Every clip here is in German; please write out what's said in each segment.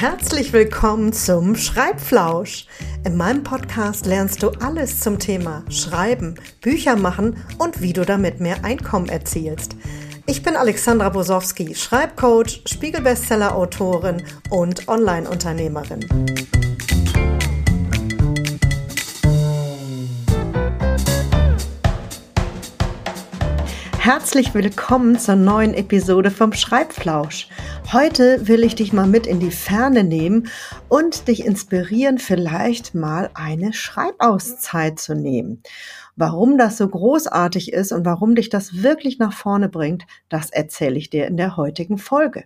Herzlich willkommen zum Schreibflausch. In meinem Podcast lernst du alles zum Thema Schreiben, Bücher machen und wie du damit mehr Einkommen erzielst. Ich bin Alexandra Bosowski, Schreibcoach, Spiegelbestseller-Autorin und Online-Unternehmerin. Herzlich willkommen zur neuen Episode vom Schreibflausch. Heute will ich dich mal mit in die Ferne nehmen und dich inspirieren, vielleicht mal eine Schreibauszeit zu nehmen. Warum das so großartig ist und warum dich das wirklich nach vorne bringt, das erzähle ich dir in der heutigen Folge.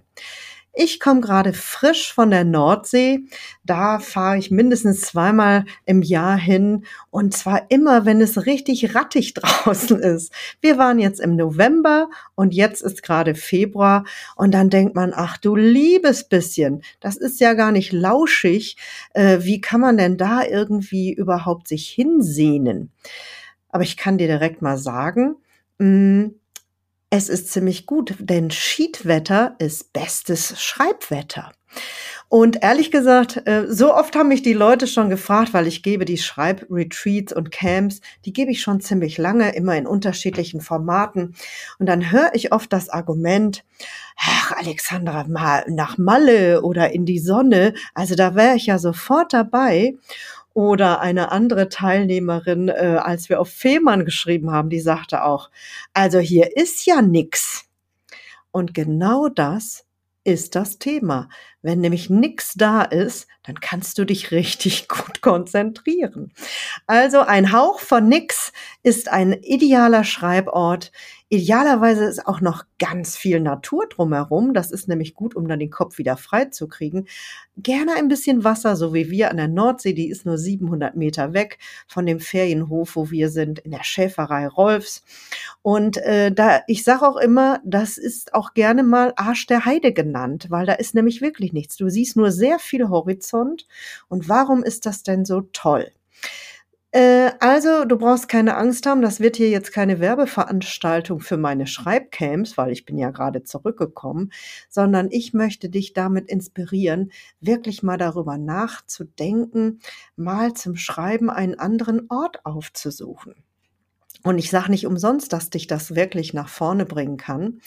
Ich komme gerade frisch von der Nordsee. Da fahre ich mindestens zweimal im Jahr hin und zwar immer, wenn es richtig rattig draußen ist. Wir waren jetzt im November und jetzt ist gerade Februar und dann denkt man, ach du liebes bisschen, das ist ja gar nicht lauschig. Äh, wie kann man denn da irgendwie überhaupt sich hinsehnen? Aber ich kann dir direkt mal sagen, mh, mm, es ist ziemlich gut, denn Schiedwetter ist bestes Schreibwetter. Und ehrlich gesagt, äh, so oft haben mich die Leute schon gefragt, weil ich gebe die Schreibretreats und Camps, die gebe ich schon ziemlich lange, immer in unterschiedlichen Formaten. Und dann höre ich oft das Argument, ach, Alexandra, mal nach Malle oder in die Sonne. Also da wäre ich ja sofort dabei. Oder eine andere Teilnehmerin, äh, als wir auf Fehmarn geschrieben haben, die sagte auch, also hier ist ja nix. Und genau das ist das Thema. Wenn nämlich nichts da ist, dann kannst du dich richtig gut konzentrieren. Also ein Hauch von nix ist ein idealer Schreibort. Idealerweise ist auch noch ganz viel Natur drumherum. Das ist nämlich gut, um dann den Kopf wieder frei zu kriegen. Gerne ein bisschen Wasser, so wie wir an der Nordsee. Die ist nur 700 Meter weg von dem Ferienhof, wo wir sind, in der Schäferei Rolfs. Und äh, da, ich sage auch immer, das ist auch gerne mal Arsch der Heide genannt, weil da ist nämlich wirklich nichts. Du siehst nur sehr viel Horizont. Und warum ist das denn so toll? Äh, also, du brauchst keine Angst haben, das wird hier jetzt keine Werbeveranstaltung für meine Schreibcamps, weil ich bin ja gerade zurückgekommen, sondern ich möchte dich damit inspirieren, wirklich mal darüber nachzudenken, mal zum Schreiben einen anderen Ort aufzusuchen. Und ich sage nicht umsonst, dass dich das wirklich nach vorne bringen kann.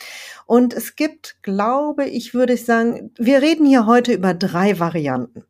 Und es gibt, glaube ich, würde ich sagen, wir reden hier heute über drei Varianten.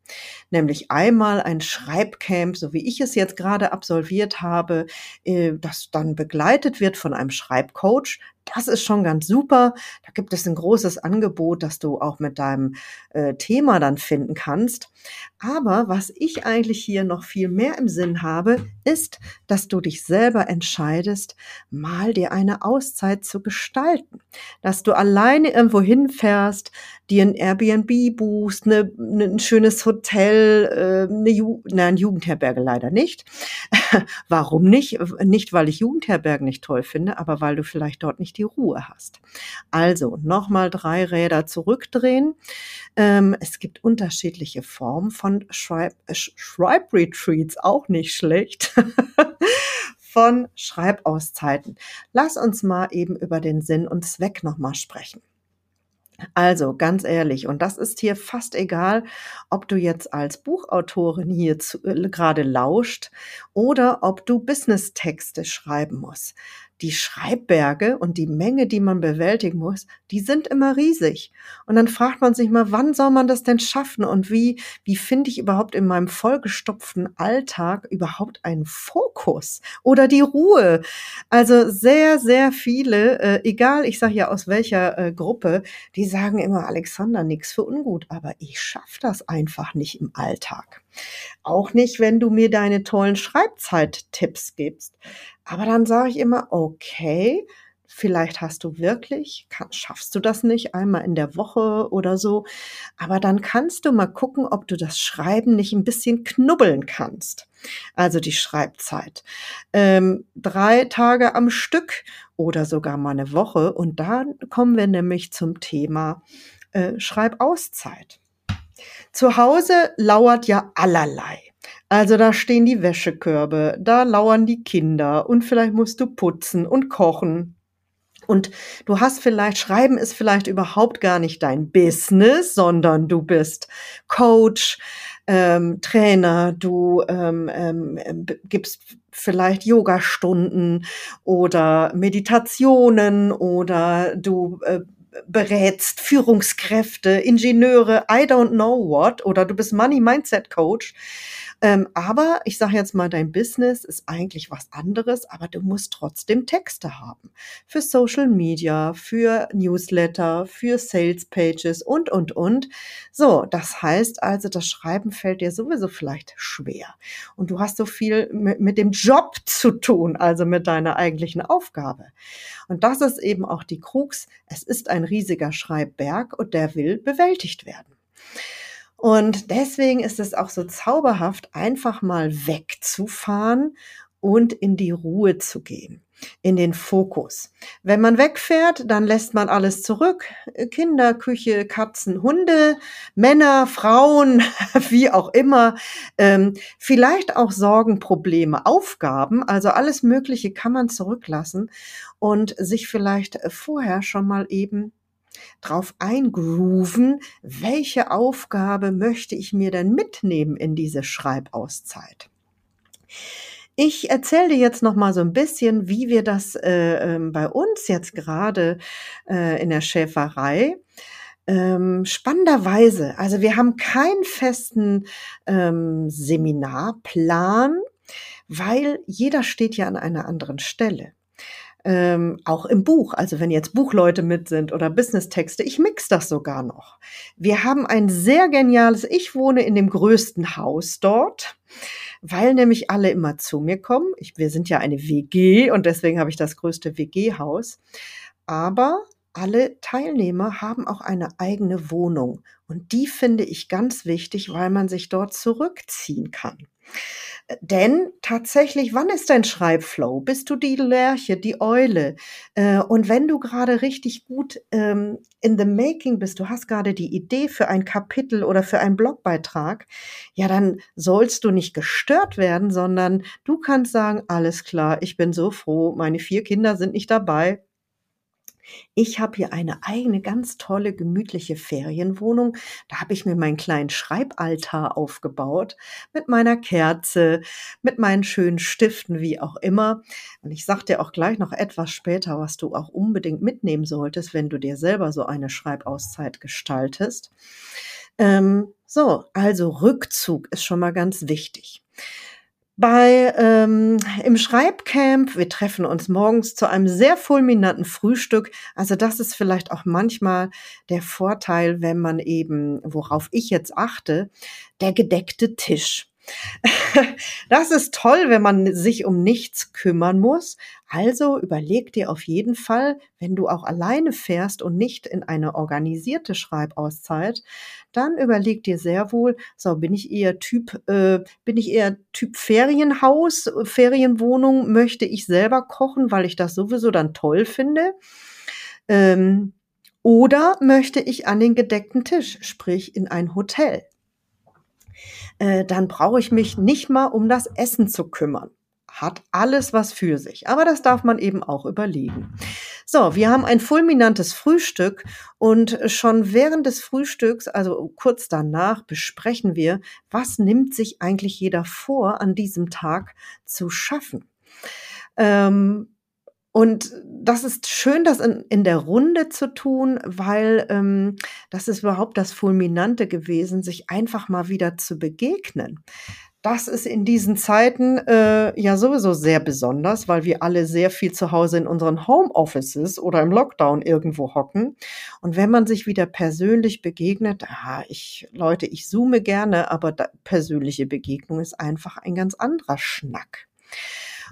Nämlich einmal ein Schreibcamp, so wie ich es jetzt gerade absolviert habe, äh, das dann begleitet wird von einem Schreibcoach, das ist schon ganz super. Da gibt es ein großes Angebot, das du auch mit deinem äh, Thema dann finden kannst. Aber was ich eigentlich hier noch viel mehr im Sinn habe, ist, dass du dich selber entscheidest, mal dir eine Auszeit zu gestalten. Dass du alleine irgendwo hinfährst, dir ein Airbnb buchst, eine, eine, ein schönes Hotel, äh, eine Ju nein, Jugendherberge leider nicht. Warum nicht? Nicht, weil ich Jugendherbergen nicht toll finde, aber weil du vielleicht dort nicht die Ruhe hast. Also nochmal drei Räder zurückdrehen. Ähm, es gibt unterschiedliche Formen von Schreib, äh, Schreibretreats, auch nicht schlecht. von Schreibauszeiten. Lass uns mal eben über den Sinn und Zweck nochmal sprechen. Also ganz ehrlich, und das ist hier fast egal, ob du jetzt als Buchautorin hier zu, äh, gerade lauscht oder ob du Business-Texte schreiben musst die Schreibberge und die Menge, die man bewältigen muss, die sind immer riesig. Und dann fragt man sich mal, wann soll man das denn schaffen und wie, wie finde ich überhaupt in meinem vollgestopften Alltag überhaupt einen Fokus oder die Ruhe? Also sehr, sehr viele, äh, egal, ich sage ja aus welcher äh, Gruppe, die sagen immer, Alexander, nix für ungut, aber ich schaffe das einfach nicht im Alltag. Auch nicht, wenn du mir deine tollen Schreibzeit-Tipps gibst. Aber dann sage ich immer, okay, vielleicht hast du wirklich, kann, schaffst du das nicht einmal in der Woche oder so. Aber dann kannst du mal gucken, ob du das Schreiben nicht ein bisschen knubbeln kannst. Also die Schreibzeit. Ähm, drei Tage am Stück oder sogar mal eine Woche. Und dann kommen wir nämlich zum Thema äh, Schreibauszeit. Zu Hause lauert ja allerlei. Also da stehen die Wäschekörbe, da lauern die Kinder und vielleicht musst du putzen und kochen. Und du hast vielleicht, Schreiben ist vielleicht überhaupt gar nicht dein Business, sondern du bist Coach, ähm, Trainer, du ähm, ähm, ähm gibst vielleicht Yoga-Stunden oder Meditationen oder du äh, berätst Führungskräfte, Ingenieure, I don't know what, oder du bist Money Mindset Coach. Ähm, aber ich sage jetzt mal, dein Business ist eigentlich was anderes, aber du musst trotzdem Texte haben. Für Social Media, für Newsletter, für Sales Pages und, und, und. So, das heißt also, das Schreiben fällt dir sowieso vielleicht schwer. Und du hast so viel mit, mit dem Job zu tun, also mit deiner eigentlichen Aufgabe. Und das ist eben auch die Krux. Es ist ein riesiger Schreibberg und der will bewältigt werden. Und deswegen ist es auch so zauberhaft, einfach mal wegzufahren und in die Ruhe zu gehen, in den Fokus. Wenn man wegfährt, dann lässt man alles zurück. Kinder, Küche, Katzen, Hunde, Männer, Frauen, wie auch immer. Ähm, vielleicht auch Sorgen, Probleme, Aufgaben. Also alles Mögliche kann man zurücklassen und sich vielleicht vorher schon mal eben drauf eingrooven, welche Aufgabe möchte ich mir denn mitnehmen in diese Schreibauszeit. Ich erzähle dir jetzt noch mal so ein bisschen, wie wir das äh, äh, bei uns jetzt gerade äh, in der Schäferei ähm, spannenderweise, also wir haben keinen festen ähm, Seminarplan, weil jeder steht ja an einer anderen Stelle ähm, auch im Buch, also wenn jetzt Buchleute mit sind oder Business-Texte, ich mix das sogar noch. Wir haben ein sehr geniales, ich wohne in dem größten Haus dort, weil nämlich alle immer zu mir kommen. Ich, wir sind ja eine WG und deswegen habe ich das größte WG-Haus. Aber alle Teilnehmer haben auch eine eigene Wohnung und die finde ich ganz wichtig, weil man sich dort zurückziehen kann. Denn tatsächlich, wann ist dein Schreibflow? Bist du die Lerche, die Eule? Äh, und wenn du gerade richtig gut ähm, in the making bist, du hast gerade die Idee für ein Kapitel oder für einen Blogbeitrag, ja, dann sollst du nicht gestört werden, sondern du kannst sagen, alles klar, ich bin so froh, meine vier Kinder sind nicht dabei, ich habe hier eine eigene ganz tolle, gemütliche Ferienwohnung. Da habe ich mir meinen kleinen Schreibaltar aufgebaut mit meiner Kerze, mit meinen schönen Stiften, wie auch immer. Und ich sage dir auch gleich noch etwas später, was du auch unbedingt mitnehmen solltest, wenn du dir selber so eine Schreibauszeit gestaltest. Ähm, so, also Rückzug ist schon mal ganz wichtig bei ähm, im Schreibcamp. Wir treffen uns morgens zu einem sehr fulminanten Frühstück. Also das ist vielleicht auch manchmal der Vorteil, wenn man eben, worauf ich jetzt achte, der gedeckte Tisch. Das ist toll, wenn man sich um nichts kümmern muss. Also überleg dir auf jeden Fall, wenn du auch alleine fährst und nicht in eine organisierte Schreibauszeit, dann überleg dir sehr wohl, so bin ich eher Typ, äh, bin ich eher Typ Ferienhaus, Ferienwohnung, möchte ich selber kochen, weil ich das sowieso dann toll finde. Ähm, oder möchte ich an den gedeckten Tisch, sprich in ein Hotel? Äh, dann brauche ich mich nicht mal um das Essen zu kümmern. Hat alles was für sich. Aber das darf man eben auch überlegen. So, wir haben ein fulminantes Frühstück und schon während des Frühstücks, also kurz danach, besprechen wir, was nimmt sich eigentlich jeder vor, an diesem Tag zu schaffen. Ähm, und das ist schön, das in, in der Runde zu tun, weil ähm, das ist überhaupt das Fulminante gewesen, sich einfach mal wieder zu begegnen. Das ist in diesen Zeiten äh, ja sowieso sehr besonders, weil wir alle sehr viel zu Hause in unseren Homeoffices oder im Lockdown irgendwo hocken. Und wenn man sich wieder persönlich begegnet, ah, ich, Leute, ich zoome gerne, aber da, persönliche Begegnung ist einfach ein ganz anderer Schnack.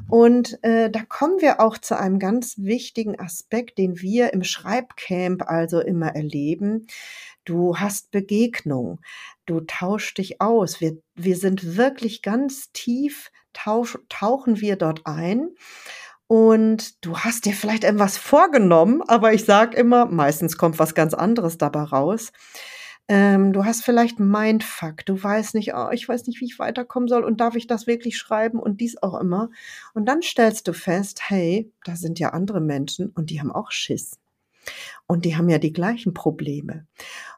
Und äh, da kommen wir auch zu einem ganz wichtigen Aspekt, den wir im Schreibcamp also immer erleben. Du hast Begegnung, du tauschst dich aus. Wir, wir sind wirklich ganz tief, tausch, tauchen wir dort ein. Und du hast dir vielleicht etwas vorgenommen, aber ich sage immer, meistens kommt was ganz anderes dabei raus. Ähm, du hast vielleicht Mindfuck. Du weißt nicht, oh, ich weiß nicht, wie ich weiterkommen soll und darf ich das wirklich schreiben und dies auch immer. Und dann stellst du fest, hey, da sind ja andere Menschen und die haben auch Schiss. Und die haben ja die gleichen Probleme.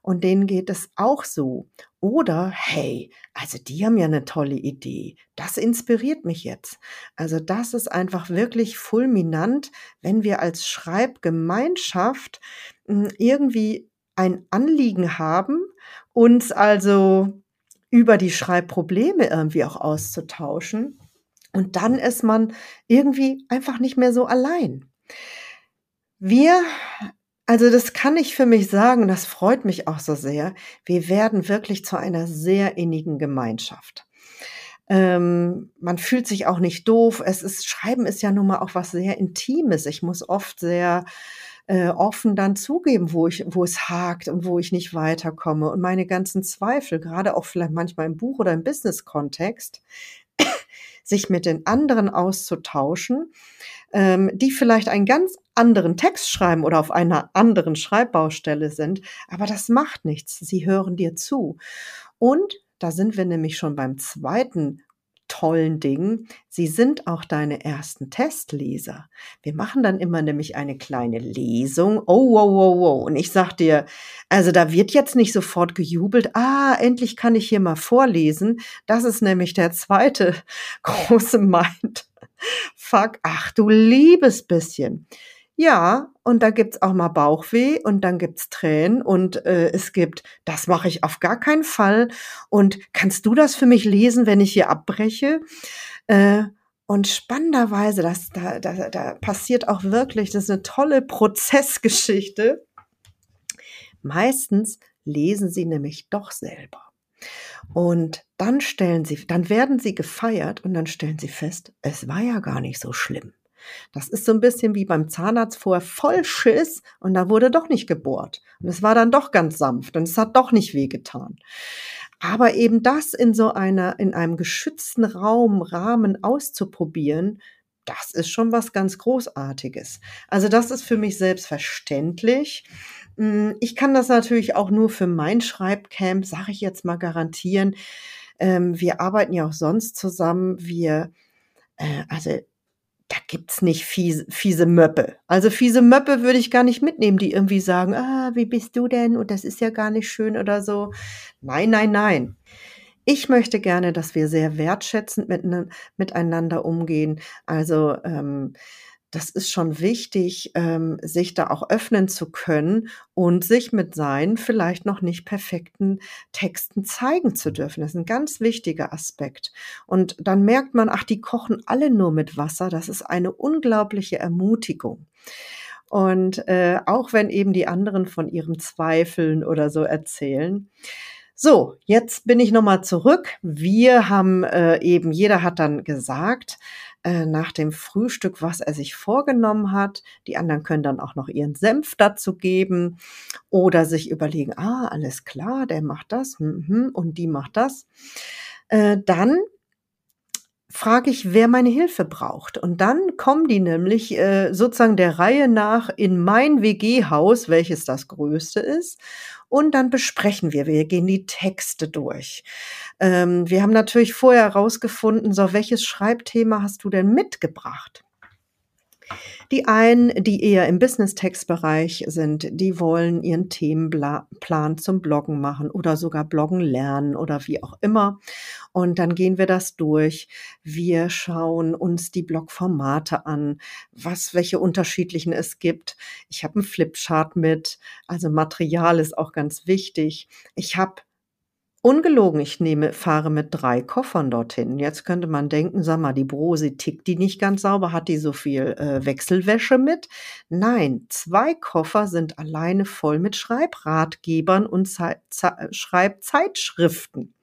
Und denen geht es auch so. Oder, hey, also die haben ja eine tolle Idee. Das inspiriert mich jetzt. Also das ist einfach wirklich fulminant, wenn wir als Schreibgemeinschaft hm, irgendwie ein Anliegen haben, uns also über die Schreibprobleme irgendwie auch auszutauschen. Und dann ist man irgendwie einfach nicht mehr so allein. Wir also das kann ich für mich sagen, das freut mich auch so sehr. Wir werden wirklich zu einer sehr innigen Gemeinschaft. Ähm, man fühlt sich auch nicht doof. Es ist, Schreiben ist ja nun mal auch was sehr Intimes. Ich muss oft sehr äh, offen dann zugeben, wo ich, wo es hakt und wo ich nicht weiterkomme. Und meine ganzen Zweifel, gerade auch vielleicht manchmal im Buch oder im Business-Kontext, sich mit den anderen auszutauschen, ähm, die vielleicht einen ganz anderen Text schreiben oder auf einer anderen Schreibbaustelle sind. Aber das macht nichts. Sie hören dir zu. Und da sind wir nämlich schon beim zweiten tollen Ding. Sie sind auch deine ersten Testleser. Wir machen dann immer nämlich eine kleine Lesung. Oh, wow, wow, wow. Und ich sag dir, also da wird jetzt nicht sofort gejubelt. Ah, endlich kann ich hier mal vorlesen. Das ist nämlich der zweite große Mind. Fuck, ach du liebes bisschen. Ja, und da gibt's auch mal Bauchweh und dann gibt's Tränen und äh, es gibt, das mache ich auf gar keinen Fall. Und kannst du das für mich lesen, wenn ich hier abbreche? Äh, und spannenderweise, das, da, da, da passiert auch wirklich, das ist eine tolle Prozessgeschichte. Meistens lesen sie nämlich doch selber. Und dann stellen sie, dann werden sie gefeiert und dann stellen sie fest, es war ja gar nicht so schlimm. Das ist so ein bisschen wie beim Zahnarzt vorher voll Schiss und da wurde doch nicht gebohrt. Und es war dann doch ganz sanft und es hat doch nicht wehgetan. Aber eben das in so einer, in einem geschützten Raum, Rahmen auszuprobieren, das ist schon was ganz Großartiges. Also das ist für mich selbstverständlich. Hm, ich kann das natürlich auch nur für mein Schreibcamp, sage ich jetzt mal, garantieren. Ähm, wir arbeiten ja auch sonst zusammen. Wir, äh, also da gibt's nicht fiese, fiese Möppe. Also fiese Möppe würde ich gar nicht mitnehmen, die irgendwie sagen, ah, wie bist du denn? Und das ist ja gar nicht schön oder so. Nein, nein, nein. Ich möchte gerne, dass wir sehr wertschätzend mit, miteinander umgehen. Also ähm, das ist schon wichtig, ähm, sich da auch öffnen zu können und sich mit seinen vielleicht noch nicht perfekten Texten zeigen zu dürfen. Das ist ein ganz wichtiger Aspekt. Und dann merkt man, ach, die kochen alle nur mit Wasser. Das ist eine unglaubliche Ermutigung. Und äh, auch wenn eben die anderen von ihren Zweifeln oder so erzählen. So, jetzt bin ich nochmal zurück. Wir haben äh, eben, jeder hat dann gesagt, äh, nach dem Frühstück, was er sich vorgenommen hat. Die anderen können dann auch noch ihren Senf dazu geben oder sich überlegen, ah, alles klar, der macht das mhm, und die macht das. Äh, dann frage ich, wer meine Hilfe braucht. Und dann kommen die nämlich äh, sozusagen der Reihe nach in mein WG-Haus, welches das größte ist. Und dann besprechen wir, wir gehen die Texte durch. Ähm, wir haben natürlich vorher herausgefunden, so welches Schreibthema hast du denn mitgebracht? Die einen, die eher im Business-Text-Bereich sind, die wollen ihren Themenplan zum Bloggen machen oder sogar Bloggen lernen oder wie auch immer. Und dann gehen wir das durch. Wir schauen uns die Blogformate an, was, welche unterschiedlichen es gibt. Ich habe einen Flipchart mit, also Material ist auch ganz wichtig. Ich habe Ungelogen, ich nehme fahre mit drei Koffern dorthin. Jetzt könnte man denken, sag mal, die Brosi tickt die nicht ganz sauber, hat die so viel äh, Wechselwäsche mit? Nein, zwei Koffer sind alleine voll mit Schreibratgebern und Ze Ze Schreibzeitschriften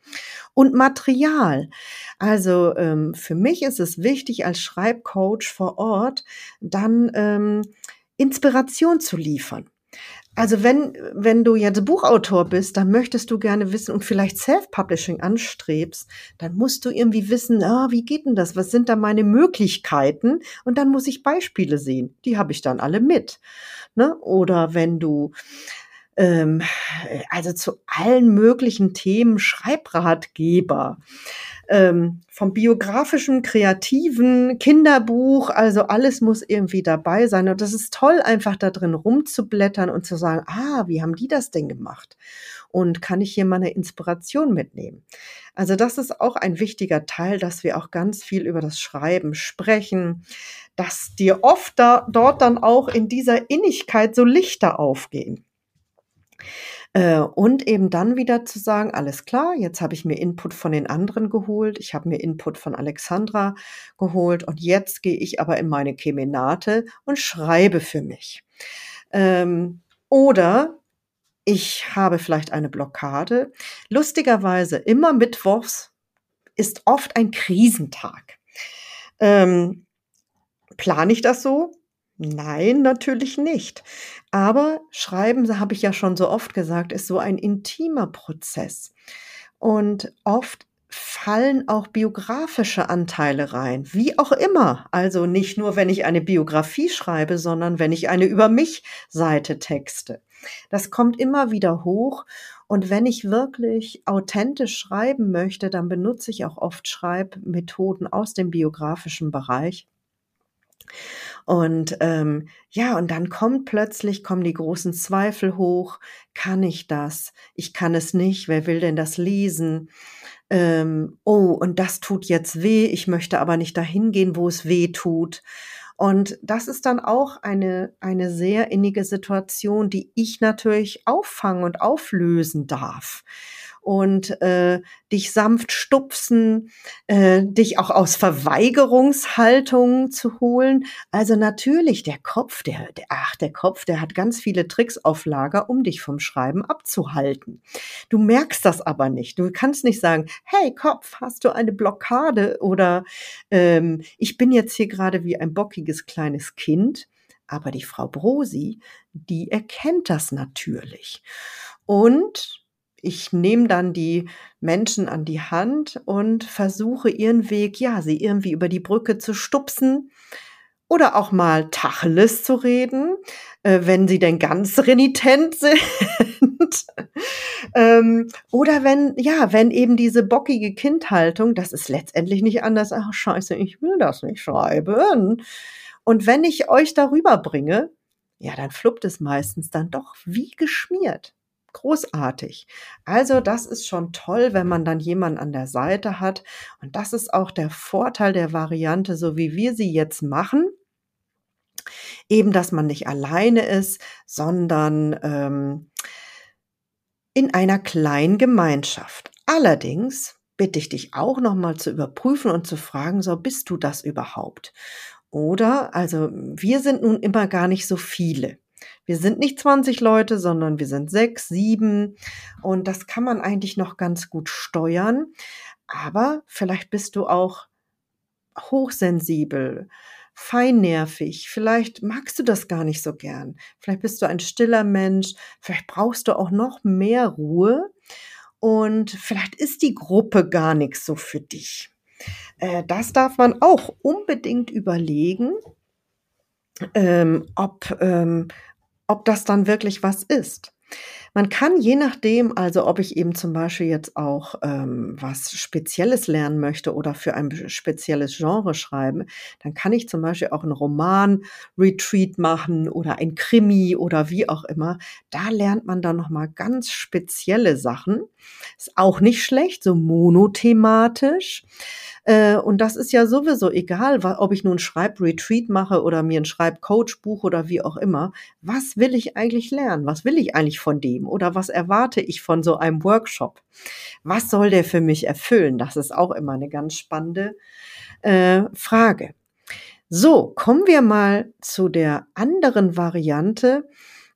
und Material. Also ähm, für mich ist es wichtig, als Schreibcoach vor Ort dann ähm, Inspiration zu liefern. Also wenn, wenn du jetzt Buchautor bist, dann möchtest du gerne wissen und vielleicht Self-Publishing anstrebst, dann musst du irgendwie wissen, ah, wie geht denn das? Was sind da meine Möglichkeiten? Und dann muss ich Beispiele sehen. Die habe ich dann alle mit. Ne? Oder wenn du ähm, also zu allen möglichen Themen Schreibratgeber. Ähm, vom biografischen, kreativen, Kinderbuch, also alles muss irgendwie dabei sein. Und das ist toll, einfach da drin rumzublättern und zu sagen, ah, wie haben die das denn gemacht? Und kann ich hier mal eine Inspiration mitnehmen? Also das ist auch ein wichtiger Teil, dass wir auch ganz viel über das Schreiben sprechen, dass dir oft da, dort dann auch in dieser Innigkeit so Lichter aufgehen. Äh, und eben dann wieder zu sagen, alles klar, jetzt habe ich mir Input von den anderen geholt, ich habe mir Input von Alexandra geholt und jetzt gehe ich aber in meine Kemenate und schreibe für mich. Ähm, oder ich habe vielleicht eine Blockade. Lustigerweise, immer Mittwochs ist oft ein Krisentag. Ähm, plane ich das so? Nein, natürlich nicht. Aber Schreiben, habe ich ja schon so oft gesagt, ist so ein intimer Prozess. Und oft fallen auch biografische Anteile rein, wie auch immer. Also nicht nur, wenn ich eine Biografie schreibe, sondern wenn ich eine über mich Seite texte. Das kommt immer wieder hoch. Und wenn ich wirklich authentisch schreiben möchte, dann benutze ich auch oft Schreibmethoden aus dem biografischen Bereich. Und ähm, ja, und dann kommt plötzlich, kommen die großen Zweifel hoch. Kann ich das? Ich kann es nicht. Wer will denn das lesen? Ähm, oh, und das tut jetzt weh. Ich möchte aber nicht dahin gehen, wo es weh tut. Und das ist dann auch eine, eine sehr innige Situation, die ich natürlich auffangen und auflösen darf und äh, dich sanft stupsen, äh, dich auch aus Verweigerungshaltungen zu holen. Also natürlich der Kopf, der, der, ach, der Kopf, der hat ganz viele Tricks auf Lager, um dich vom Schreiben abzuhalten. Du merkst das aber nicht. Du kannst nicht sagen, hey Kopf, hast du eine Blockade oder ähm, ich bin jetzt hier gerade wie ein bockiges kleines Kind. Aber die Frau Brosi, die erkennt das natürlich. Und ich nehme dann die Menschen an die Hand und versuche ihren Weg, ja, sie irgendwie über die Brücke zu stupsen oder auch mal Tacheles zu reden, äh, wenn sie denn ganz renitent sind. ähm, oder wenn, ja, wenn eben diese bockige Kindhaltung, das ist letztendlich nicht anders, ach scheiße, ich will das nicht schreiben. Und wenn ich euch darüber bringe, ja, dann fluppt es meistens dann doch wie geschmiert großartig. Also das ist schon toll, wenn man dann jemanden an der Seite hat. Und das ist auch der Vorteil der Variante, so wie wir sie jetzt machen. Eben, dass man nicht alleine ist, sondern ähm, in einer kleinen Gemeinschaft. Allerdings bitte ich dich auch nochmal zu überprüfen und zu fragen, so bist du das überhaupt? Oder, also wir sind nun immer gar nicht so viele. Wir sind nicht 20 Leute, sondern wir sind sechs, sieben. Und das kann man eigentlich noch ganz gut steuern. Aber vielleicht bist du auch hochsensibel, feinnervig. Vielleicht magst du das gar nicht so gern. Vielleicht bist du ein stiller Mensch. Vielleicht brauchst du auch noch mehr Ruhe. Und vielleicht ist die Gruppe gar nichts so für dich. Äh, das darf man auch unbedingt überlegen, ähm, ob, ähm, ob das dann wirklich was ist. Man kann je nachdem, also ob ich eben zum Beispiel jetzt auch ähm, was Spezielles lernen möchte oder für ein spezielles Genre schreiben, dann kann ich zum Beispiel auch einen Roman-Retreat machen oder ein Krimi oder wie auch immer. Da lernt man dann nochmal ganz spezielle Sachen. Ist auch nicht schlecht, so monothematisch. Äh, und das ist ja sowieso egal, ob ich nun Schreib-Retreat mache oder mir ein Schreib-Coach buche oder wie auch immer. Was will ich eigentlich lernen? Was will ich eigentlich von dem? Oder was erwarte ich von so einem Workshop? Was soll der für mich erfüllen? Das ist auch immer eine ganz spannende äh, Frage. So, kommen wir mal zu der anderen Variante.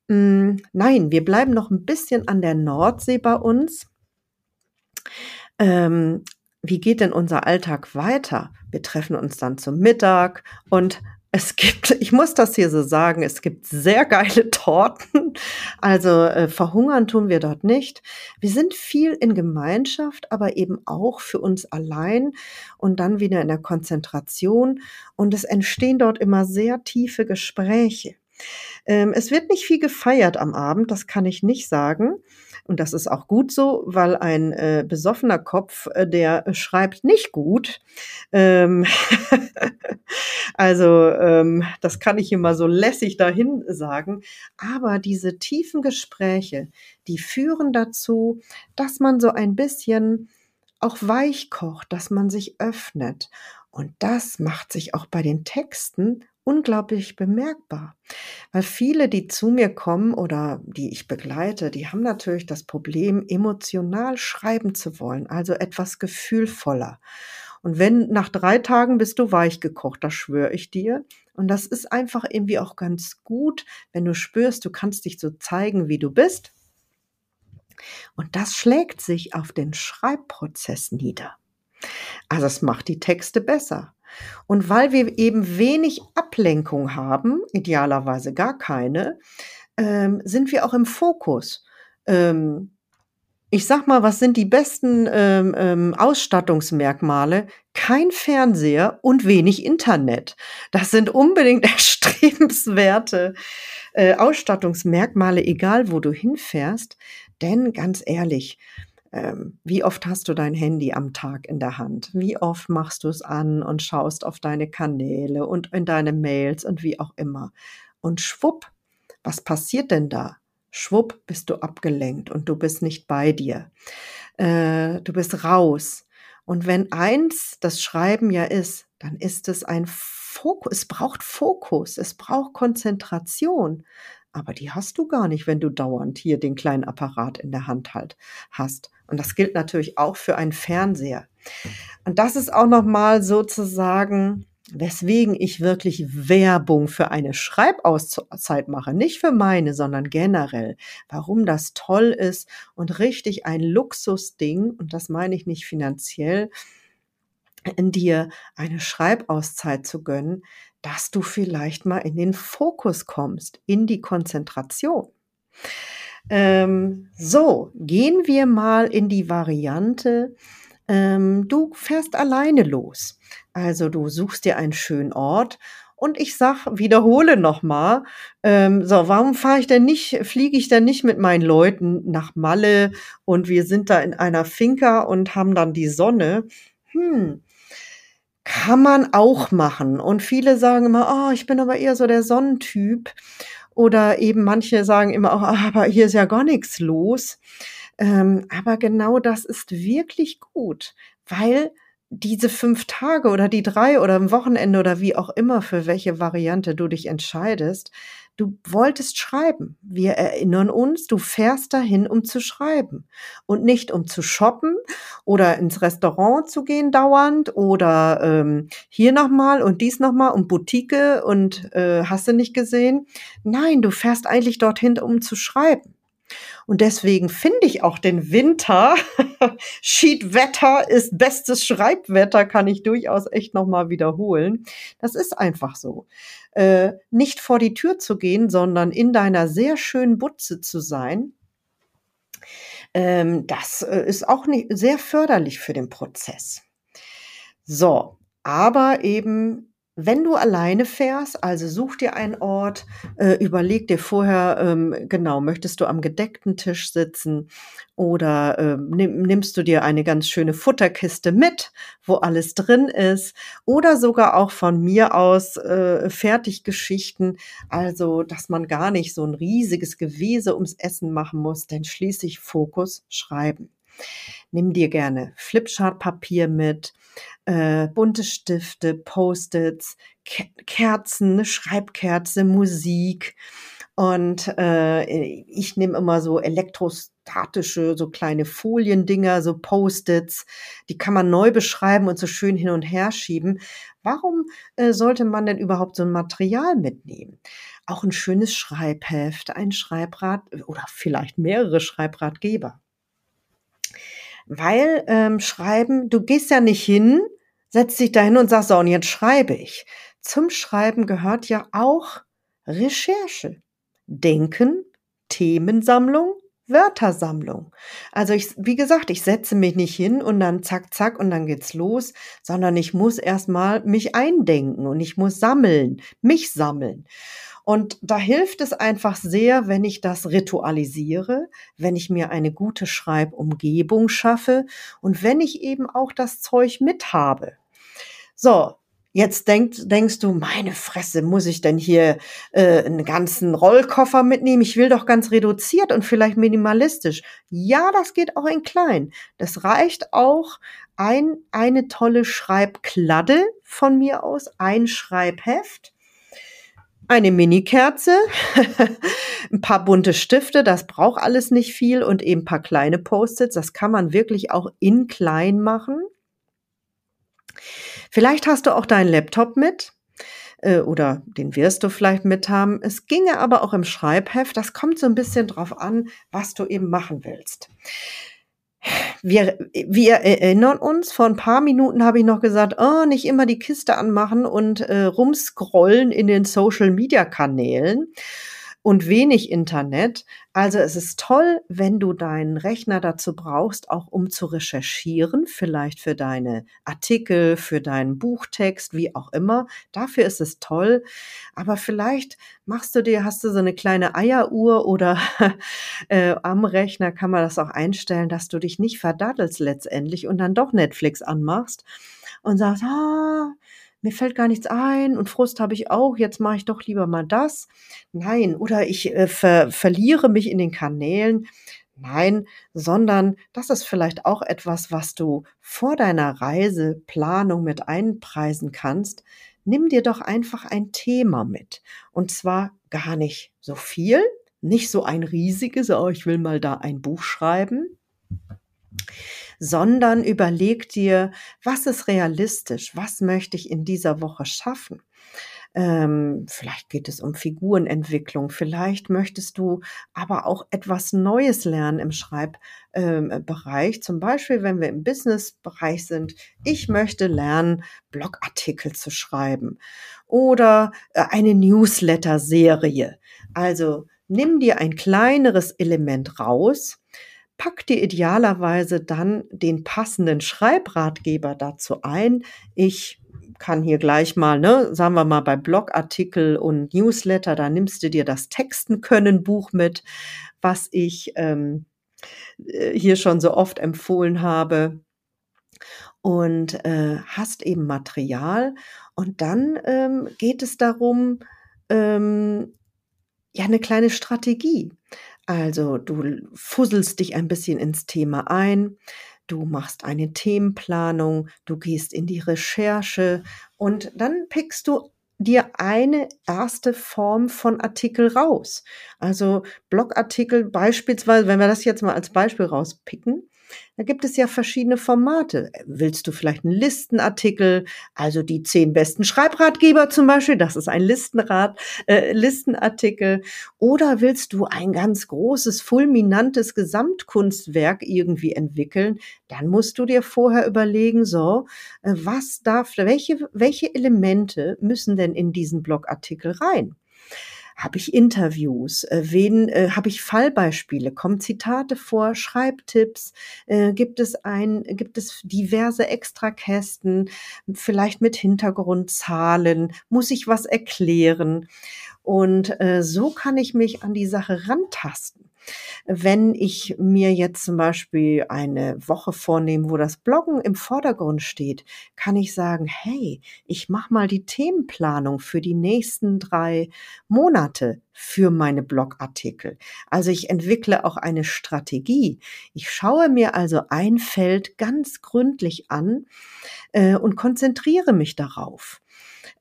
Hm, nein, wir bleiben noch ein bisschen an der Nordsee bei uns. Ähm, wie geht denn unser Alltag weiter? Wir treffen uns dann zum Mittag und es gibt, ich muss das hier so sagen, es gibt sehr geile Torten. Also äh, verhungern tun wir dort nicht. Wir sind viel in Gemeinschaft, aber eben auch für uns allein und dann wieder in der Konzentration. Und es entstehen dort immer sehr tiefe Gespräche. Ähm, es wird nicht viel gefeiert am Abend, das kann ich nicht sagen. Und das ist auch gut so, weil ein äh, besoffener Kopf, äh, der schreibt nicht gut. Ähm also ähm, das kann ich immer so lässig dahin sagen. Aber diese tiefen Gespräche, die führen dazu, dass man so ein bisschen auch weich kocht, dass man sich öffnet. Und das macht sich auch bei den Texten unglaublich bemerkbar. Weil viele, die zu mir kommen oder die ich begleite, die haben natürlich das Problem, emotional schreiben zu wollen, also etwas gefühlvoller. Und wenn nach drei Tagen bist du weich gekocht, das schwöre ich dir. Und das ist einfach irgendwie auch ganz gut, wenn du spürst, du kannst dich so zeigen, wie du bist. Und das schlägt sich auf den Schreibprozess nieder. Also es macht die Texte besser. Und weil wir eben wenig Ablenkung haben, idealerweise gar keine, ähm, sind wir auch im Fokus. Ähm, ich sag mal, was sind die besten ähm, ähm, Ausstattungsmerkmale? Kein Fernseher und wenig Internet. Das sind unbedingt erstrebenswerte äh, Ausstattungsmerkmale, egal wo du hinfährst. Denn ganz ehrlich, ähm, wie oft hast du dein Handy am Tag in der Hand? Wie oft machst du es an und schaust auf deine Kanäle und in deine Mails und wie auch immer? Und schwupp, was passiert denn da? Schwupp bist du abgelenkt und du bist nicht bei dir. Äh, du bist raus. Und wenn eins das Schreiben ja ist, dann ist es ein Fokus. Es braucht Fokus, es braucht Konzentration. Aber die hast du gar nicht, wenn du dauernd hier den kleinen Apparat in der Hand halt hast. Und das gilt natürlich auch für einen Fernseher. Und das ist auch nochmal sozusagen, weswegen ich wirklich Werbung für eine Schreibauszeit mache. Nicht für meine, sondern generell. Warum das toll ist und richtig ein Luxusding, und das meine ich nicht finanziell, in dir eine Schreibauszeit zu gönnen, dass du vielleicht mal in den Fokus kommst, in die Konzentration. Ähm, so, gehen wir mal in die Variante, ähm, du fährst alleine los. Also du suchst dir einen schönen Ort und ich sag, wiederhole nochmal, ähm, so, warum fahre ich denn nicht, fliege ich denn nicht mit meinen Leuten nach Malle und wir sind da in einer Finca und haben dann die Sonne? Hm, kann man auch machen. Und viele sagen immer, oh, ich bin aber eher so der Sonnentyp. Oder eben manche sagen immer auch, ah, aber hier ist ja gar nichts los. Ähm, aber genau das ist wirklich gut, weil diese fünf Tage oder die drei oder im Wochenende oder wie auch immer, für welche Variante du dich entscheidest, du wolltest schreiben. Wir erinnern uns, du fährst dahin, um zu schreiben und nicht um zu shoppen oder ins Restaurant zu gehen dauernd oder ähm, hier nochmal und dies nochmal und Boutique und äh, hast du nicht gesehen. Nein, du fährst eigentlich dorthin, um zu schreiben. Und deswegen finde ich auch den Winter, Schiedwetter ist bestes Schreibwetter, kann ich durchaus echt nochmal wiederholen. Das ist einfach so. Äh, nicht vor die Tür zu gehen, sondern in deiner sehr schönen Butze zu sein, ähm, das äh, ist auch nicht sehr förderlich für den Prozess. So, aber eben wenn du alleine fährst, also such dir einen Ort, äh, überleg dir vorher, ähm, genau, möchtest du am gedeckten Tisch sitzen oder äh, nimm, nimmst du dir eine ganz schöne Futterkiste mit, wo alles drin ist oder sogar auch von mir aus äh, Fertiggeschichten, also dass man gar nicht so ein riesiges Gewese ums Essen machen muss, denn schließlich Fokus schreiben. Nimm dir gerne Flipchart-Papier mit, äh, bunte Stifte, Post-its, Ke Kerzen, eine Schreibkerze, Musik. Und äh, ich nehme immer so elektrostatische, so kleine Foliendinger, so Post-its. Die kann man neu beschreiben und so schön hin und her schieben. Warum äh, sollte man denn überhaupt so ein Material mitnehmen? Auch ein schönes Schreibheft, ein Schreibrad oder vielleicht mehrere Schreibratgeber. Weil ähm, Schreiben, du gehst ja nicht hin, setzt dich dahin und sagst, so, und jetzt schreibe ich. Zum Schreiben gehört ja auch Recherche, Denken, Themensammlung, Wörtersammlung. Also ich, wie gesagt, ich setze mich nicht hin und dann zack, zack und dann geht's los, sondern ich muss erstmal mich eindenken und ich muss sammeln, mich sammeln. Und da hilft es einfach sehr, wenn ich das ritualisiere, wenn ich mir eine gute Schreibumgebung schaffe und wenn ich eben auch das Zeug mit habe. So, Jetzt denk, denkst du, meine Fresse, muss ich denn hier äh, einen ganzen Rollkoffer mitnehmen? Ich will doch ganz reduziert und vielleicht minimalistisch. Ja, das geht auch in klein. Das reicht auch ein, eine tolle Schreibkladde von mir aus, ein Schreibheft, eine Minikerze, ein paar bunte Stifte, das braucht alles nicht viel und eben ein paar kleine Post-its. Das kann man wirklich auch in klein machen. Vielleicht hast du auch deinen Laptop mit äh, oder den wirst du vielleicht mit haben. Es ginge aber auch im Schreibheft. Das kommt so ein bisschen drauf an, was du eben machen willst. Wir, wir erinnern uns, vor ein paar Minuten habe ich noch gesagt, oh, nicht immer die Kiste anmachen und äh, rumscrollen in den Social-Media-Kanälen und wenig Internet. Also es ist toll, wenn du deinen Rechner dazu brauchst, auch um zu recherchieren, vielleicht für deine Artikel, für deinen Buchtext, wie auch immer. Dafür ist es toll. Aber vielleicht machst du dir, hast du so eine kleine Eieruhr oder äh, am Rechner kann man das auch einstellen, dass du dich nicht verdattelst letztendlich und dann doch Netflix anmachst und sagst, ah, mir fällt gar nichts ein und Frust habe ich auch, jetzt mache ich doch lieber mal das. Nein, oder ich äh, ver verliere mich in den Kanälen. Nein, sondern das ist vielleicht auch etwas, was du vor deiner Reiseplanung mit einpreisen kannst. Nimm dir doch einfach ein Thema mit. Und zwar gar nicht so viel, nicht so ein riesiges, oh, ich will mal da ein Buch schreiben, sondern überleg dir, was ist realistisch, was möchte ich in dieser Woche schaffen. Ähm, vielleicht geht es um Figurenentwicklung, vielleicht möchtest du aber auch etwas Neues lernen im Schreibbereich. Ähm, Zum Beispiel, wenn wir im Businessbereich sind, ich möchte lernen, Blogartikel zu schreiben oder äh, eine Newsletter-Serie. Also nimm dir ein kleineres Element raus, pack dir idealerweise dann den passenden Schreibratgeber dazu ein. Ich kann hier gleich mal, ne, sagen wir mal bei Blogartikel und Newsletter, da nimmst du dir das Texten können Buch mit, was ich ähm, äh, hier schon so oft empfohlen habe und äh, hast eben Material und dann ähm, geht es darum, ähm, ja, eine kleine Strategie. Also du fusselst dich ein bisschen ins Thema ein, du machst eine Themenplanung, du gehst in die Recherche und dann pickst du dir eine erste Form von Artikel raus. Also Blogartikel beispielsweise, wenn wir das jetzt mal als Beispiel rauspicken, da gibt es ja verschiedene Formate. Willst du vielleicht einen Listenartikel, also die zehn besten Schreibratgeber zum Beispiel, das ist ein Listenrat, äh, Listenartikel, oder willst du ein ganz großes, fulminantes Gesamtkunstwerk irgendwie entwickeln, dann musst du dir vorher überlegen, so, äh, was darf, welche, welche Elemente müssen denn in diesen Blogartikel rein? Habe ich Interviews? Äh, wen äh, habe ich Fallbeispiele? Kommen Zitate vor? Schreibtipps? Äh, gibt es ein, gibt es diverse Extrakästen? Vielleicht mit Hintergrundzahlen? Muss ich was erklären? Und äh, so kann ich mich an die Sache rantasten. Wenn ich mir jetzt zum Beispiel eine Woche vornehme, wo das Bloggen im Vordergrund steht, kann ich sagen, hey, ich mache mal die Themenplanung für die nächsten drei Monate für meine Blogartikel. Also ich entwickle auch eine Strategie. Ich schaue mir also ein Feld ganz gründlich an äh, und konzentriere mich darauf.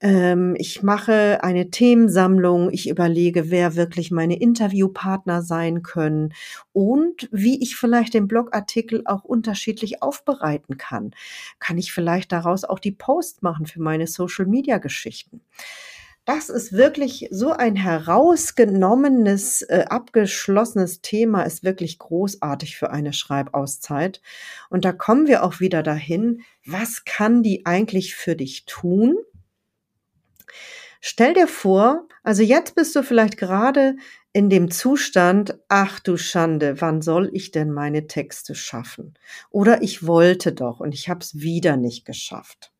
Ähm, ich mache eine Themensammlung. Ich überlege, wer wirklich meine Interviewpartner sein können und wie ich vielleicht den Blogartikel auch unterschiedlich aufbereiten kann. Kann ich vielleicht daraus auch die Post machen für meine Social-Media-Geschichten? das ist wirklich so ein herausgenommenes, äh, abgeschlossenes Thema, ist wirklich großartig für eine Schreibauszeit. Und da kommen wir auch wieder dahin, was kann die eigentlich für dich tun? Stell dir vor, also jetzt bist du vielleicht gerade in dem Zustand, ach du Schande, wann soll ich denn meine Texte schaffen? Oder ich wollte doch und ich habe es wieder nicht geschafft.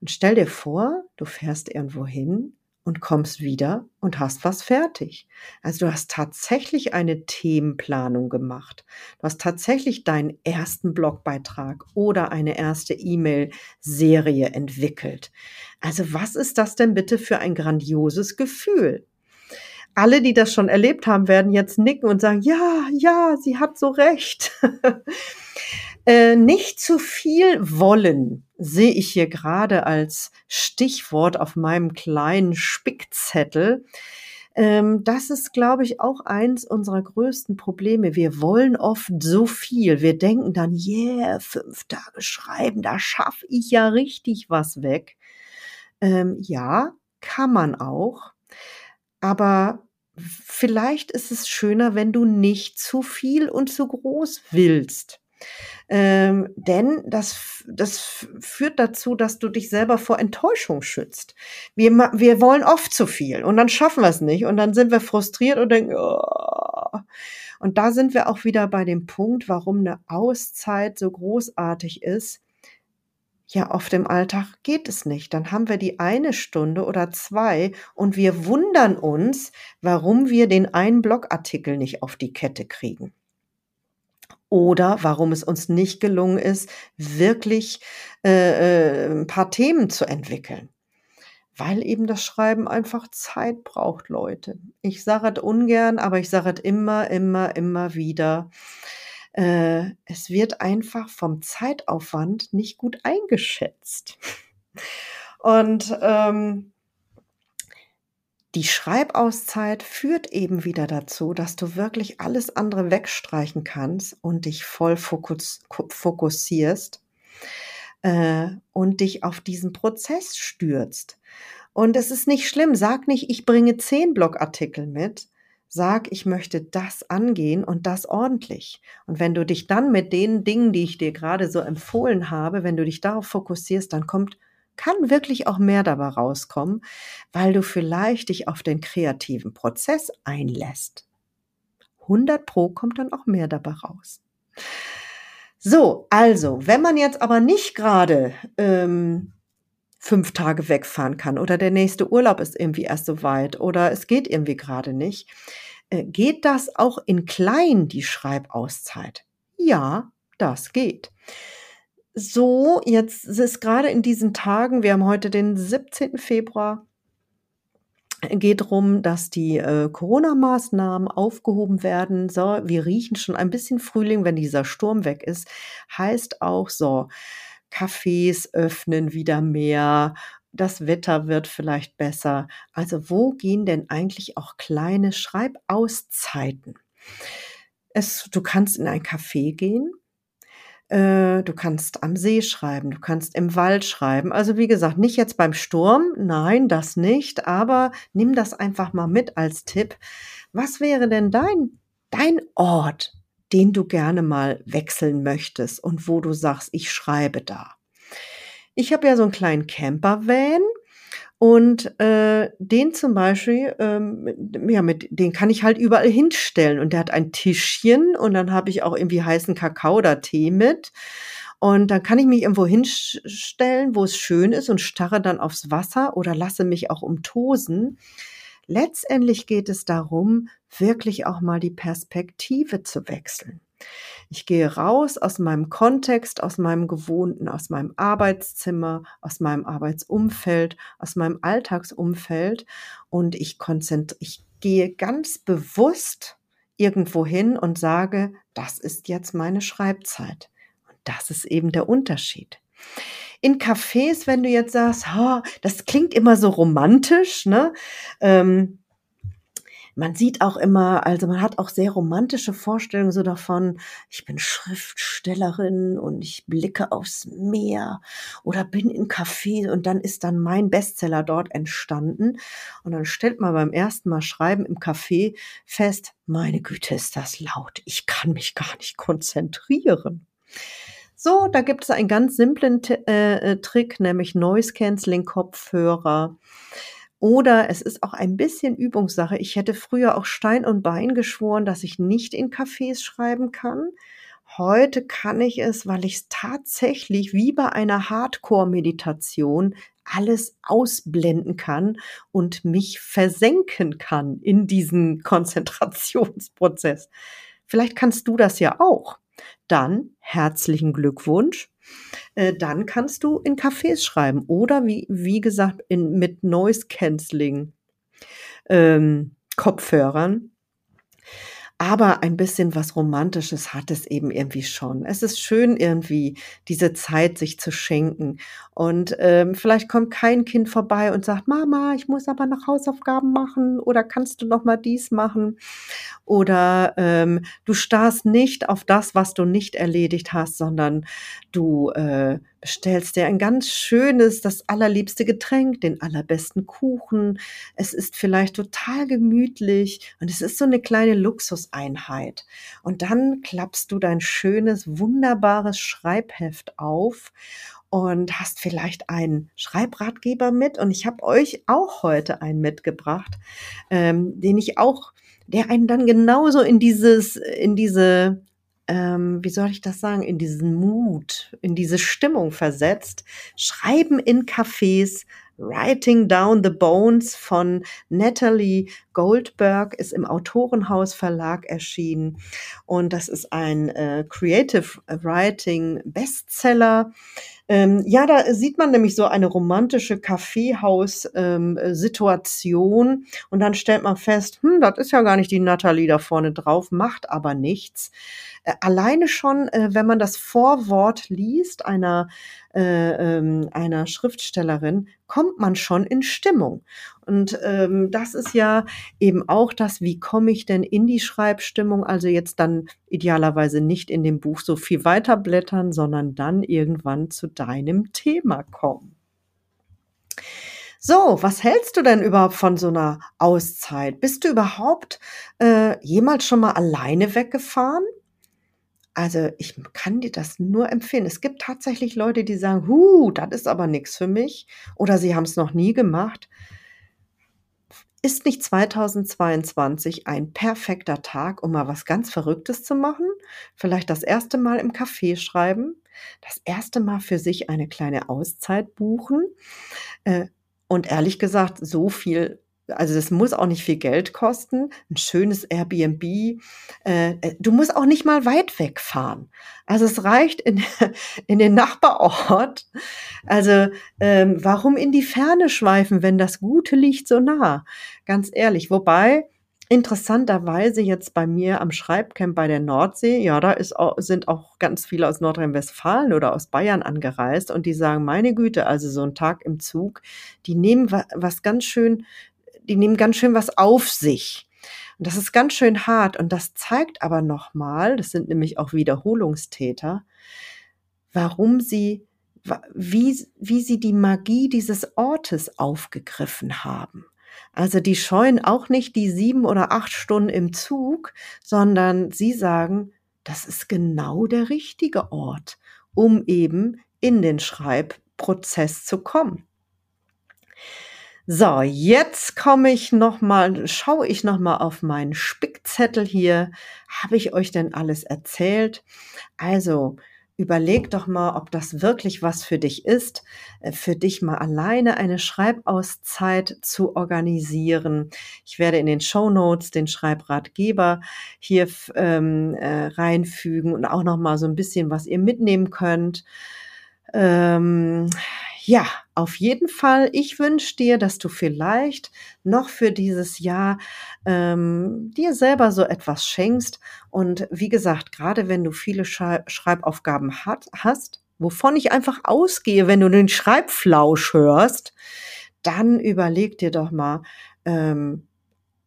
Und stell dir vor, du fährst irgendwo hin und kommst wieder und hast was fertig. Also du hast tatsächlich eine Themenplanung gemacht. Du hast tatsächlich deinen ersten Blogbeitrag oder eine erste E-Mail-Serie entwickelt. Also was ist das denn bitte für ein grandioses Gefühl? Alle, die das schon erlebt haben, werden jetzt nicken und sagen, ja, ja, sie hat so recht. Äh, nicht zu viel wollen sehe ich hier gerade als Stichwort auf meinem kleinen Spickzettel. Ähm, das ist, glaube ich, auch eins unserer größten Probleme. Wir wollen oft so viel. Wir denken dann, yeah, fünf Tage schreiben, da schaffe ich ja richtig was weg. Ähm, ja, kann man auch. Aber vielleicht ist es schöner, wenn du nicht zu viel und zu groß willst. Ähm, denn das, das führt dazu, dass du dich selber vor Enttäuschung schützt. Wir, wir wollen oft zu viel und dann schaffen wir es nicht und dann sind wir frustriert und denken, oh. und da sind wir auch wieder bei dem Punkt, warum eine Auszeit so großartig ist. Ja, oft im Alltag geht es nicht. Dann haben wir die eine Stunde oder zwei und wir wundern uns, warum wir den einen Blogartikel nicht auf die Kette kriegen oder warum es uns nicht gelungen ist, wirklich äh, äh, ein paar Themen zu entwickeln. Weil eben das Schreiben einfach Zeit braucht, Leute. Ich sage es ungern, aber ich sage es immer, immer, immer wieder. Äh, es wird einfach vom Zeitaufwand nicht gut eingeschätzt. Und ähm, die Schreibauszeit führt eben wieder dazu, dass du wirklich alles andere wegstreichen kannst und dich voll fokus fokussierst äh, und dich auf diesen Prozess stürzt. Und es ist nicht schlimm. Sag nicht, ich bringe zehn Blogartikel mit. Sag, ich möchte das angehen und das ordentlich. Und wenn du dich dann mit den Dingen, die ich dir gerade so empfohlen habe, wenn du dich darauf fokussierst, dann kommt kann wirklich auch mehr dabei rauskommen, weil du vielleicht dich auf den kreativen Prozess einlässt. 100 Pro kommt dann auch mehr dabei raus. So, also, wenn man jetzt aber nicht gerade ähm, fünf Tage wegfahren kann oder der nächste Urlaub ist irgendwie erst so weit oder es geht irgendwie gerade nicht, äh, geht das auch in klein, die Schreibauszeit? Ja, das geht so, jetzt ist gerade in diesen Tagen, wir haben heute den 17. Februar, geht darum, dass die äh, Corona-Maßnahmen aufgehoben werden. So, wir riechen schon ein bisschen Frühling, wenn dieser Sturm weg ist. Heißt auch so, Cafés öffnen wieder mehr, das Wetter wird vielleicht besser. Also wo gehen denn eigentlich auch kleine Schreibauszeiten? Es, du kannst in ein Café gehen, du kannst am See schreiben, du kannst im Wald schreiben. Also wie gesagt, nicht jetzt beim Sturm, nein, das nicht, aber nimm das einfach mal mit als Tipp. Was wäre denn dein, dein Ort, den du gerne mal wechseln möchtest und wo du sagst, ich schreibe da? Ich habe ja so einen kleinen Camper-Van und äh, den zum Beispiel, ähm, ja, mit den kann ich halt überall hinstellen. Und der hat ein Tischchen und dann habe ich auch irgendwie heißen Kakao oder Tee mit. Und dann kann ich mich irgendwo hinstellen, wo es schön ist und starre dann aufs Wasser oder lasse mich auch umtosen. Letztendlich geht es darum, wirklich auch mal die Perspektive zu wechseln. Ich gehe raus aus meinem Kontext, aus meinem Gewohnten, aus meinem Arbeitszimmer, aus meinem Arbeitsumfeld, aus meinem Alltagsumfeld und ich konzentriere, ich gehe ganz bewusst irgendwo hin und sage, das ist jetzt meine Schreibzeit. Und das ist eben der Unterschied. In Cafés, wenn du jetzt sagst, oh, das klingt immer so romantisch, ne? Ähm, man sieht auch immer, also man hat auch sehr romantische Vorstellungen so davon, ich bin Schriftstellerin und ich blicke aufs Meer oder bin in Café und dann ist dann mein Bestseller dort entstanden. Und dann stellt man beim ersten Mal Schreiben im Café fest, meine Güte, ist das laut. Ich kann mich gar nicht konzentrieren. So, da gibt es einen ganz simplen äh, äh, Trick, nämlich Noise Cancelling Kopfhörer. Oder es ist auch ein bisschen Übungssache. Ich hätte früher auch Stein und Bein geschworen, dass ich nicht in Cafés schreiben kann. Heute kann ich es, weil ich es tatsächlich wie bei einer Hardcore-Meditation alles ausblenden kann und mich versenken kann in diesen Konzentrationsprozess. Vielleicht kannst du das ja auch. Dann herzlichen Glückwunsch. Äh, dann kannst du in Cafés schreiben oder wie, wie gesagt in, mit Noise Cancelling ähm, Kopfhörern aber ein bisschen was Romantisches hat es eben irgendwie schon. Es ist schön irgendwie, diese Zeit sich zu schenken. Und ähm, vielleicht kommt kein Kind vorbei und sagt, Mama, ich muss aber noch Hausaufgaben machen oder kannst du noch mal dies machen? Oder ähm, du starrst nicht auf das, was du nicht erledigt hast, sondern du äh, bestellst dir ein ganz schönes, das allerliebste Getränk, den allerbesten Kuchen. Es ist vielleicht total gemütlich und es ist so eine kleine Luxuseinheit. Und dann klappst du dein schönes, wunderbares Schreibheft auf und hast vielleicht einen Schreibratgeber mit. Und ich habe euch auch heute einen mitgebracht, ähm, den ich auch, der einen dann genauso in dieses, in diese ähm, wie soll ich das sagen, in diesen Mut, in diese Stimmung versetzt. Schreiben in Cafés, Writing Down the Bones von Natalie Goldberg ist im Autorenhaus Verlag erschienen und das ist ein äh, Creative Writing Bestseller. Ähm, ja, da sieht man nämlich so eine romantische Kaffeehaus-Situation ähm, und dann stellt man fest, hm, das ist ja gar nicht die Natalie da vorne drauf, macht aber nichts. Äh, alleine schon, äh, wenn man das Vorwort liest einer, äh, ähm, einer Schriftstellerin, kommt man schon in Stimmung. Und ähm, das ist ja eben auch das, wie komme ich denn in die Schreibstimmung? Also jetzt dann idealerweise nicht in dem Buch so viel weiterblättern, sondern dann irgendwann zu deinem Thema kommen. So, was hältst du denn überhaupt von so einer Auszeit? Bist du überhaupt äh, jemals schon mal alleine weggefahren? Also, ich kann dir das nur empfehlen. Es gibt tatsächlich Leute, die sagen: „Hu, das ist aber nichts für mich“ oder sie haben es noch nie gemacht. Ist nicht 2022 ein perfekter Tag, um mal was ganz Verrücktes zu machen? Vielleicht das erste Mal im Café schreiben, das erste Mal für sich eine kleine Auszeit buchen. Äh, und ehrlich gesagt, so viel also das muss auch nicht viel Geld kosten, ein schönes Airbnb. Äh, äh, du musst auch nicht mal weit wegfahren. Also es reicht in, in den Nachbarort. Also ähm, warum in die Ferne schweifen, wenn das Gute liegt so nah? Ganz ehrlich. Wobei interessanterweise jetzt bei mir am Schreibcamp bei der Nordsee, ja, da ist sind auch ganz viele aus Nordrhein-Westfalen oder aus Bayern angereist und die sagen, meine Güte, also so ein Tag im Zug, die nehmen was ganz schön die nehmen ganz schön was auf sich. Und das ist ganz schön hart. Und das zeigt aber nochmal, das sind nämlich auch Wiederholungstäter, warum sie, wie, wie sie die Magie dieses Ortes aufgegriffen haben. Also die scheuen auch nicht die sieben oder acht Stunden im Zug, sondern sie sagen, das ist genau der richtige Ort, um eben in den Schreibprozess zu kommen. So, jetzt komme ich noch mal, schaue ich noch mal auf meinen Spickzettel hier. Habe ich euch denn alles erzählt? Also, überleg doch mal, ob das wirklich was für dich ist, äh, für dich mal alleine eine Schreibauszeit zu organisieren. Ich werde in den Show Notes den Schreibratgeber hier ähm, äh, reinfügen und auch noch mal so ein bisschen, was ihr mitnehmen könnt. Ähm, ja, auf jeden Fall, ich wünsche dir, dass du vielleicht noch für dieses Jahr ähm, dir selber so etwas schenkst. Und wie gesagt, gerade wenn du viele Schreibaufgaben hat, hast, wovon ich einfach ausgehe, wenn du den Schreibflausch hörst, dann überleg dir doch mal, ähm,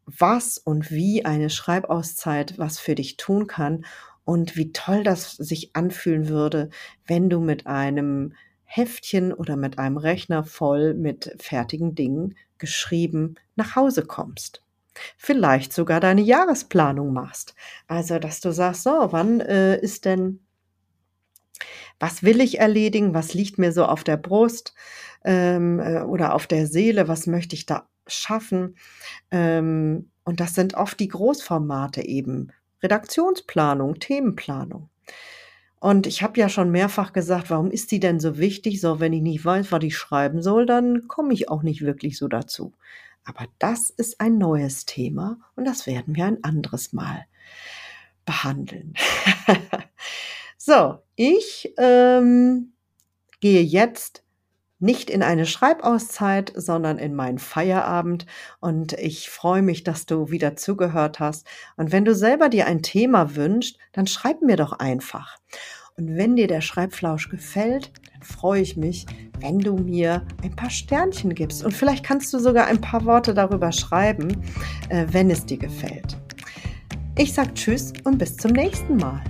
was und wie eine Schreibauszeit was für dich tun kann und wie toll das sich anfühlen würde, wenn du mit einem Heftchen oder mit einem Rechner voll mit fertigen Dingen geschrieben nach Hause kommst. Vielleicht sogar deine Jahresplanung machst. Also, dass du sagst, so, wann äh, ist denn, was will ich erledigen, was liegt mir so auf der Brust ähm, äh, oder auf der Seele, was möchte ich da schaffen. Ähm, und das sind oft die Großformate eben. Redaktionsplanung, Themenplanung. Und ich habe ja schon mehrfach gesagt, warum ist die denn so wichtig? So, wenn ich nicht weiß, was ich schreiben soll, dann komme ich auch nicht wirklich so dazu. Aber das ist ein neues Thema und das werden wir ein anderes Mal behandeln. so, ich ähm, gehe jetzt nicht in eine Schreibauszeit, sondern in meinen Feierabend. Und ich freue mich, dass du wieder zugehört hast. Und wenn du selber dir ein Thema wünschst, dann schreib mir doch einfach. Und wenn dir der Schreibflausch gefällt, dann freue ich mich, wenn du mir ein paar Sternchen gibst. Und vielleicht kannst du sogar ein paar Worte darüber schreiben, äh, wenn es dir gefällt. Ich sage Tschüss und bis zum nächsten Mal.